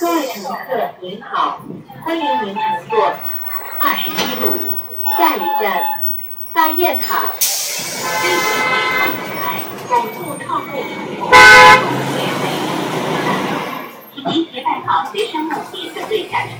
各位乘客您好欢迎您乘坐二十一路下一站大雁塔飞行器操台等候靠后请您携带好随身物品。准备下车